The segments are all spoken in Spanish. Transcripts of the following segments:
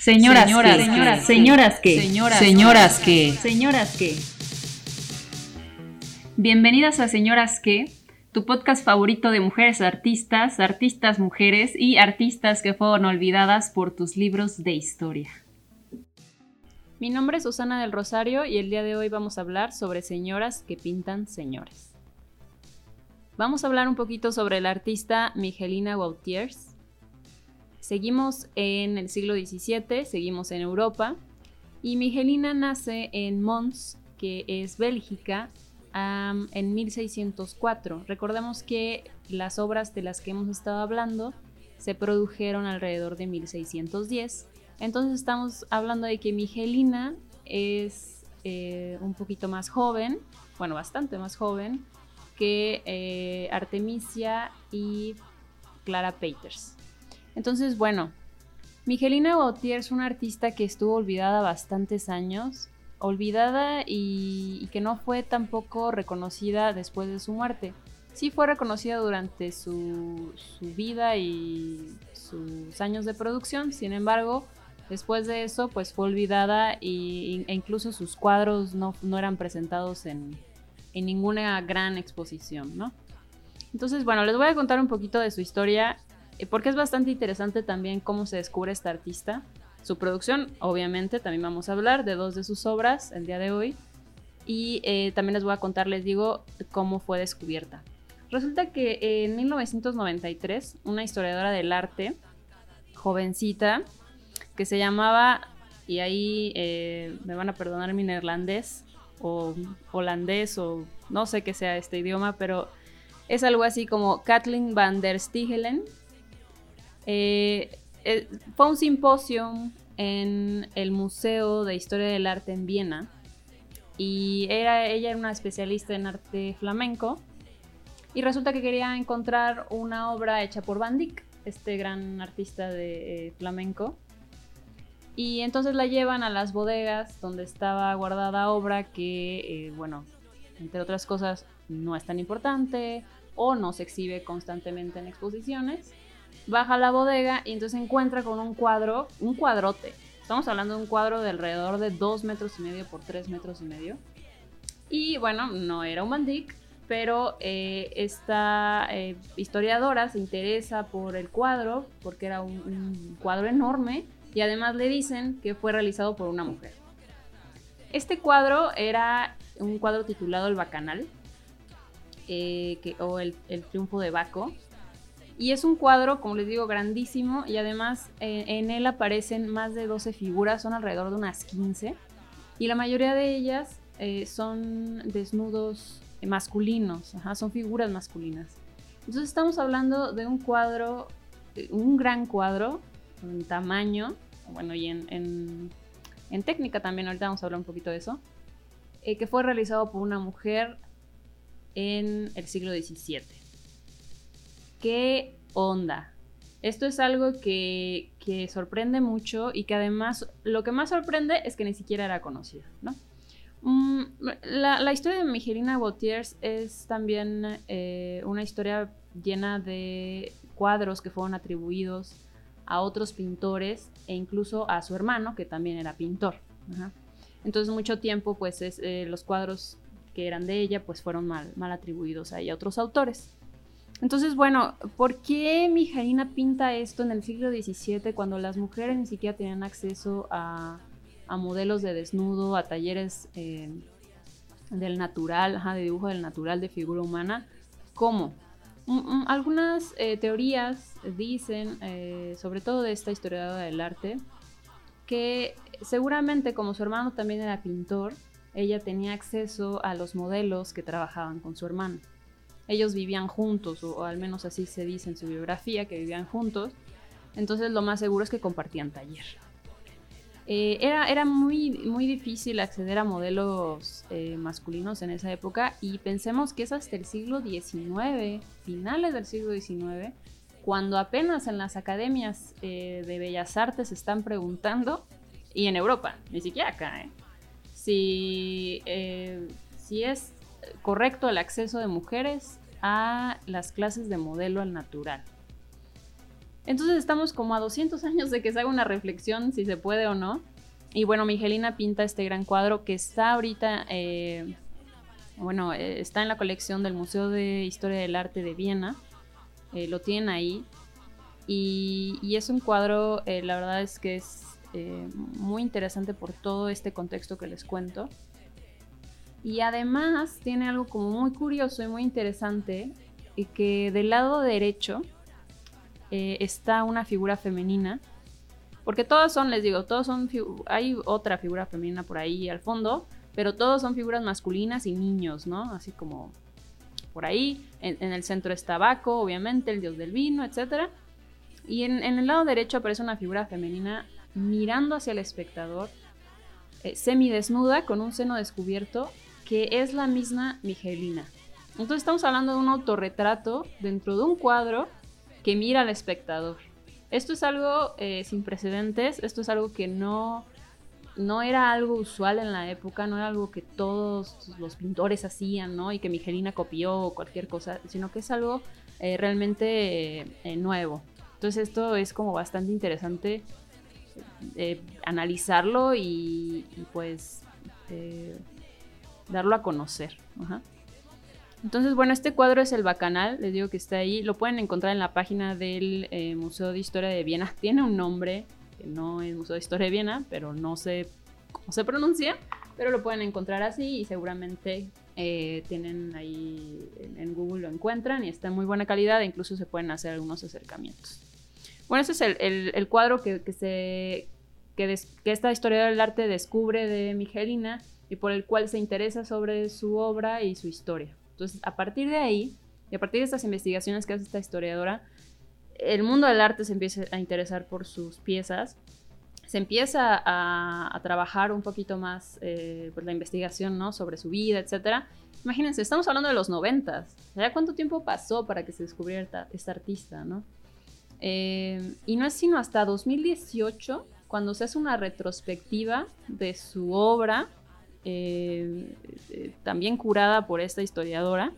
Señoras, señoras, señoras, señoras que, señoras, señoras que, señoras que. Bienvenidas a Señoras que, tu podcast favorito de mujeres artistas, artistas mujeres y artistas que fueron olvidadas por tus libros de historia. Mi nombre es Susana del Rosario y el día de hoy vamos a hablar sobre señoras que pintan señores. Vamos a hablar un poquito sobre la artista Miguelina Gautiers, Seguimos en el siglo XVII, seguimos en Europa, y Miguelina nace en Mons, que es Bélgica, en 1604. Recordemos que las obras de las que hemos estado hablando se produjeron alrededor de 1610. Entonces estamos hablando de que Miguelina es eh, un poquito más joven, bueno, bastante más joven que eh, Artemisia y Clara Peters. Entonces, bueno, Miguelina Gautier es una artista que estuvo olvidada bastantes años, olvidada y, que no fue tampoco reconocida después de su muerte. Sí fue reconocida durante su, vida y sus años de producción, sin embargo, después de eso, pues fue olvidada y, e incluso sus cuadros no, eran presentados en, en ninguna gran exposición, ¿no? Entonces, bueno, les voy a contar un poquito de su historia porque es bastante interesante también cómo se descubre esta artista. Su producción, obviamente, también vamos a hablar de dos de sus obras el día de hoy. Y eh, también les voy a contar, les digo, cómo fue descubierta. Resulta que en 1993, una historiadora del arte, jovencita, que se llamaba, y ahí eh, me van a perdonar mi neerlandés, o holandés, o no sé qué sea este idioma, pero es algo así como Kathleen van der Stiegelen, eh, eh, fue un simposio en el Museo de Historia del Arte en Viena. Y era, ella era una especialista en arte flamenco. Y resulta que quería encontrar una obra hecha por Van Dyck, este gran artista de eh, flamenco. Y entonces la llevan a las bodegas donde estaba guardada obra que, bueno, entre otras cosas, no es tan importante o no se exhibe constantemente en exposiciones baja a la bodega y entonces se encuentra con un cuadro, un cuadrote. Estamos hablando de un cuadro de alrededor de 2 metros y medio por 3 metros y medio. Y bueno, no era un Van pero eh, esta eh, historiadora se interesa por el cuadro porque era un, cuadro enorme y además le dicen que fue realizado por una mujer. Este cuadro era un cuadro titulado El Bacanal, eh, que, o el, el, Triunfo de Baco, y es un cuadro, como les digo, grandísimo y además eh, en él aparecen más de 12 figuras, son alrededor de unas 15. Y la mayoría de ellas eh, son desnudos masculinos, son figuras masculinas. Entonces estamos hablando de un cuadro, eh, un gran cuadro en tamaño, bueno, y en, en, técnica también, ahorita vamos a hablar un poquito de eso, que fue realizado por una mujer en el siglo XVII. ¿Qué onda? Esto es algo que, sorprende mucho y que además lo que más sorprende es que ni siquiera era conocida, ¿no? Mm, la, historia de Migelina Gautiers es también eh, una historia llena de cuadros que fueron atribuidos a otros pintores e incluso a su hermano, que también era pintor. Entonces mucho tiempo, pues eh, los cuadros que eran de ella, pues fueron mal, mal atribuidos a ella, a otros autores. Entonces, bueno, ¿por qué Mijaina pinta esto en el siglo XVII cuando las mujeres ni siquiera tenían acceso a, modelos de desnudo, a talleres eh, del natural, de dibujo del natural, de figura humana? ¿Cómo? Mm, mm, algunas eh, teorías dicen, eh, sobre todo de esta historiadora del arte, que seguramente como su hermano también era pintor, ella tenía acceso a los modelos que trabajaban con su hermano ellos vivían juntos, o, al menos así se dice en su biografía, que vivían juntos. Entonces lo más seguro es que compartían taller. Eh, era, era muy, muy difícil acceder a modelos eh, masculinos en esa época y pensemos que es hasta el siglo XIX, finales del siglo XIX, cuando apenas en las academias eh, de bellas artes se están preguntando, y en Europa, ni siquiera acá, si, si es correcto el acceso de mujeres a las clases de modelo al natural. Entonces estamos como a 200 años de que se haga una reflexión si se puede o no. Y bueno, Miguelina pinta este gran cuadro que está ahorita, eh, bueno, eh, está en la colección del Museo de Historia del Arte de Viena. Eh, lo tienen ahí. Y, y es un cuadro, la verdad es que es muy interesante por todo este contexto que les cuento. Y además tiene algo como muy curioso y muy interesante, y que del lado derecho está una figura femenina porque todos son, les digo, todos son, hay otra figura femenina por ahí al fondo, pero todos son figuras masculinas y niños, ¿no? Así como por ahí. En, el centro está Baco, obviamente, el dios del vino, etc. Y en, el lado derecho aparece una figura femenina mirando hacia el espectador, eh, semidesnuda, con un seno descubierto, que es la misma Miguelina. Entonces estamos hablando de un autorretrato dentro de un cuadro que mira al espectador. Esto es algo eh, sin precedentes, esto es algo que no, no era algo usual en la época, no era algo que todos los pintores hacían, ¿no? Y que Miguelina copió o cualquier cosa, sino que es algo eh, realmente eh, nuevo. Entonces esto es como bastante interesante analizarlo y, y pues darlo a conocer. Entonces, bueno, este cuadro es el Bacanal, les digo que está ahí. Lo pueden encontrar en la página del eh, Museo de Historia de Viena. Tiene un nombre que no es Museo de Historia de Viena, pero no sé cómo se pronuncia. Pero lo pueden encontrar así y seguramente eh, tienen ahí en, Google lo encuentran y está en muy buena calidad e incluso se pueden hacer algunos acercamientos. Bueno, ese es el, cuadro que, se, que, esta historia del arte descubre de Miguelina y por el cual se interesa sobre su obra y su historia. Entonces, a partir de ahí, y a partir de estas investigaciones que hace esta historiadora, el mundo del arte se empieza a interesar por sus piezas, se empieza a, trabajar un poquito más eh, pues, la investigación ¿no? sobre su vida, etc. Imagínense, estamos hablando de los noventas. ¿Ya cuánto tiempo pasó para que se descubriera esta, artista? ¿no? Eh, y no es sino hasta 2018 cuando se hace una retrospectiva de su obra eh, eh, también curada por esta historiadora.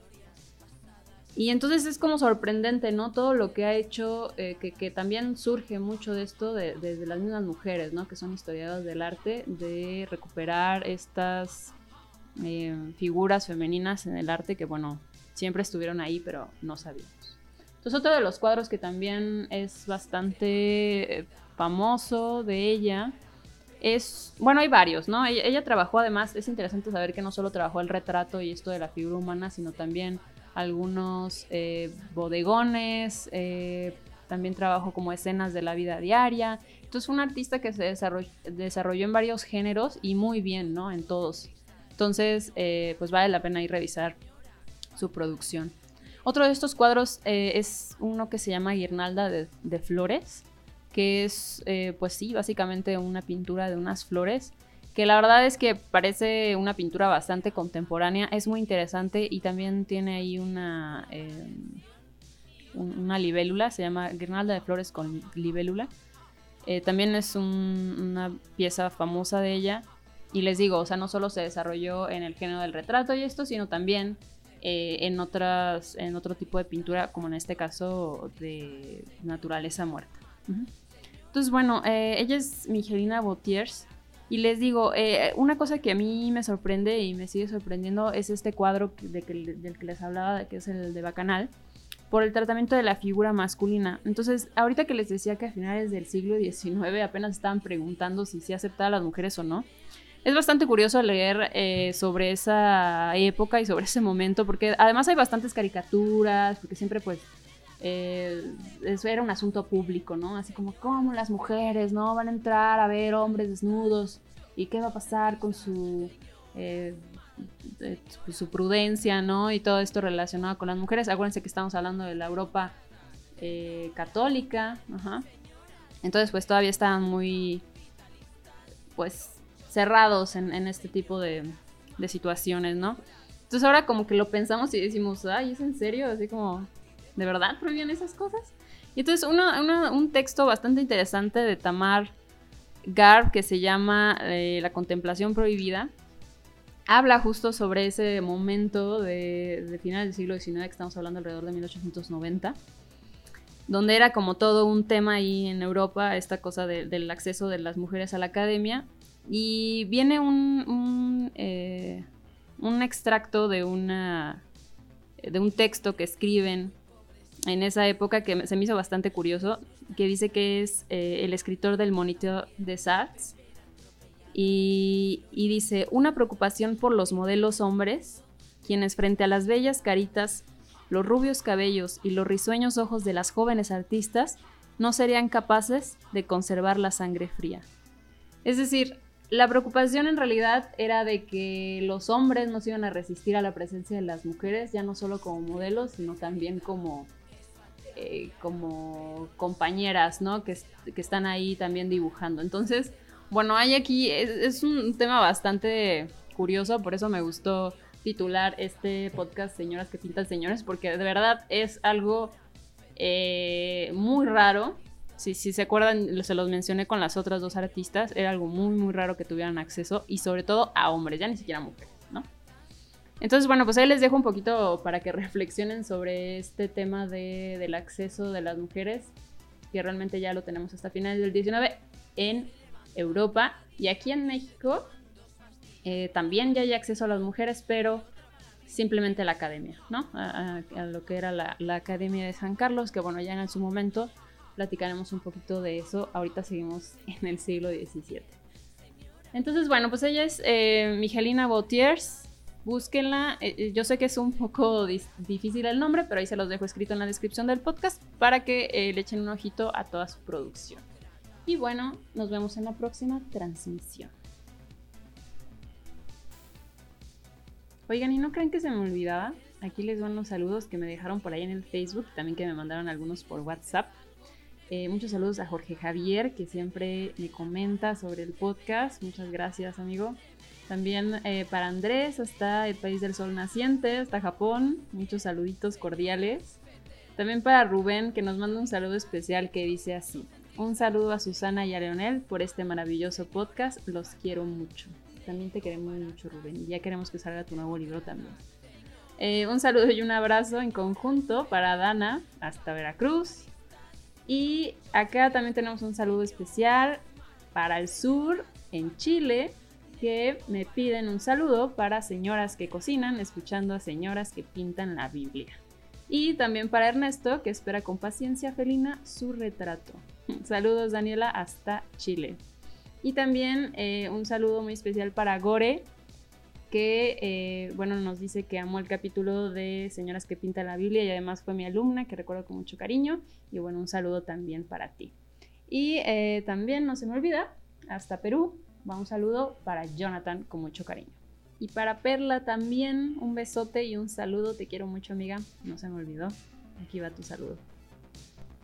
Y entonces es como sorprendente, ¿no? Todo lo que ha hecho, eh, que, también surge mucho de esto desde las mismas mujeres, ¿no? Que son historiadoras del arte, de recuperar estas figuras femeninas en el arte que, bueno, siempre estuvieron ahí, pero no sabíamos. Entonces otro de los cuadros que también es bastante famoso de ella es, bueno, hay varios, ¿no? Ella, trabajó además, es interesante saber que no solo trabajó el retrato y esto de la figura humana, sino también algunos eh, bodegones, eh, también trabajó como escenas de la vida diaria. Entonces fue un artista que se desarrolló, en varios géneros y muy bien, ¿no? En todos. Entonces, eh, pues vale la pena ir revisar su producción. Otro de estos cuadros es uno que se llama Guirnalda de Flores que es, eh, pues sí, básicamente una pintura de unas flores, que la verdad es que parece una pintura bastante contemporánea, es muy interesante y también tiene ahí una, em, una libélula, se llama Guirnalda de Flores con libélula. Eh, también es una pieza famosa de ella. Y les digo, o sea, no solo se desarrolló en el género del retrato y esto, sino también eh, en, otras, en otro tipo de pintura, como en este caso de naturaleza muerta. Entonces, bueno, eh, ella es Miguelina Botiers. Y les digo, eh, una cosa que a mí me sorprende y me sigue sorprendiendo es este cuadro del que les hablaba, que es el de Bacanal, por el tratamiento de la figura masculina. Entonces, ahorita que les decía que a finales del siglo XIX apenas estaban preguntando si se aceptaba a las mujeres o no, es bastante curioso leer eh, sobre esa época y sobre ese momento, porque además hay bastantes caricaturas, porque siempre pues eh, eso era un asunto público, ¿no? Así como, ¿cómo las mujeres, no? Van a entrar a ver hombres desnudos y qué va a pasar con su, eh, su prudencia, ¿no? Y todo esto relacionado con las mujeres. Acuérdense que estamos hablando de la Europa eh, católica, ajá. Entonces, pues todavía estaban muy, pues, cerrados en, este tipo de, de situaciones, ¿no? Entonces ahora como que lo pensamos y decimos, ay, ¿es en serio? Así como, ¿de verdad prohibían esas cosas? Y entonces un texto bastante interesante de Tamar Garb que se llama eh, La contemplación prohibida, habla justo sobre ese momento de, finales del siglo XIX, que estamos hablando alrededor de 1890. donde era como todo un tema ahí en Europa, esta cosa del acceso de las mujeres a la academia. Y viene un, un, eh, extracto de, una, de un texto que escriben en esa época que se me hizo bastante curioso, que dice que es eh, el escritor del Moniteur des Arts. Y, y dice, una preocupación por los modelos hombres, quienes frente a las bellas caritas los rubios cabellos y los risueños ojos de las jóvenes artistas no serían capaces de conservar la sangre fría. Es decir, la preocupación en realidad era de que los hombres no se iban a resistir a la presencia de las mujeres, ya no solo como modelos, sino también como, eh, como compañeras, ¿no? Que, que, están ahí también dibujando. Entonces, bueno, hay aquí, es un tema bastante curioso, por eso me gustó titular este podcast Señoras que pintan señores, porque de verdad es algo eh, muy raro. Si, si se acuerdan, se los mencioné con las otras dos artistas, era algo muy, muy raro que tuvieran acceso y sobre todo a hombres, ya ni siquiera mujeres. Entonces, bueno, pues ahí les dejo un poquito para que reflexionen sobre este tema de, del acceso de las mujeres, que realmente ya lo tenemos hasta finales del 19 en Europa y aquí en México eh, también ya hay acceso a las mujeres, pero simplemente la academia, ¿no? A, lo que era la, Academia de San Carlos, que bueno, ya en su momento platicaremos un poquito de eso. Ahorita seguimos en el siglo XVII. Entonces, bueno, pues ella es eh, Bautiers. Búsquenla. Eh, yo sé que es un poco difícil el nombre, pero ahí se los dejo escrito en la descripción del podcast para que le echen un ojito a toda su producción. Y bueno, nos vemos en la próxima transmisión. Oigan, ¿y no creen que se me olvidaba? Aquí les van los saludos que me dejaron por ahí en el Facebook, también que me mandaron algunos por WhatsApp. Eh, muchos saludos a Jorge Javier, que siempre me comenta sobre el podcast. Muchas gracias, amigo. También eh, para Andrés, hasta el país del sol naciente, hasta Japón. Muchos saluditos cordiales. También para Rubén, que nos manda un saludo especial que dice así. Un saludo a Susana y a Leonel por este maravilloso podcast. Los quiero mucho. También te queremos mucho, Rubén. Y ya queremos que salga tu nuevo libro también. Eh, un saludo y un abrazo en conjunto para Dana hasta Veracruz. Y acá también tenemos un saludo especial para el sur, en Chile, que me piden un saludo para señoras que cocinan, escuchando a señoras que pintan la Biblia. Y también para Ernesto, que espera con paciencia felina su retrato. Saludos Daniela hasta Chile. Y también eh, un saludo muy especial para Gore, que eh, bueno, nos dice que amó el capítulo de Señoras que pinta la Biblia y además fue mi alumna, que recuerdo con mucho cariño. Y bueno, un saludo también para ti. Y eh, también no se me olvida, hasta Perú, va un saludo para Jonathan con mucho cariño. Y para Perla también un besote y un saludo, te quiero mucho amiga, no se me olvidó. Aquí va tu saludo.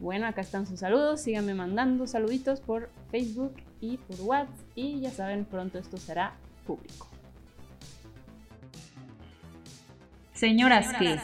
Bueno, acá están sus saludos. Síganme mandando saluditos por Facebook y por WhatsApp. Y ya saben, pronto esto será público. Señoras que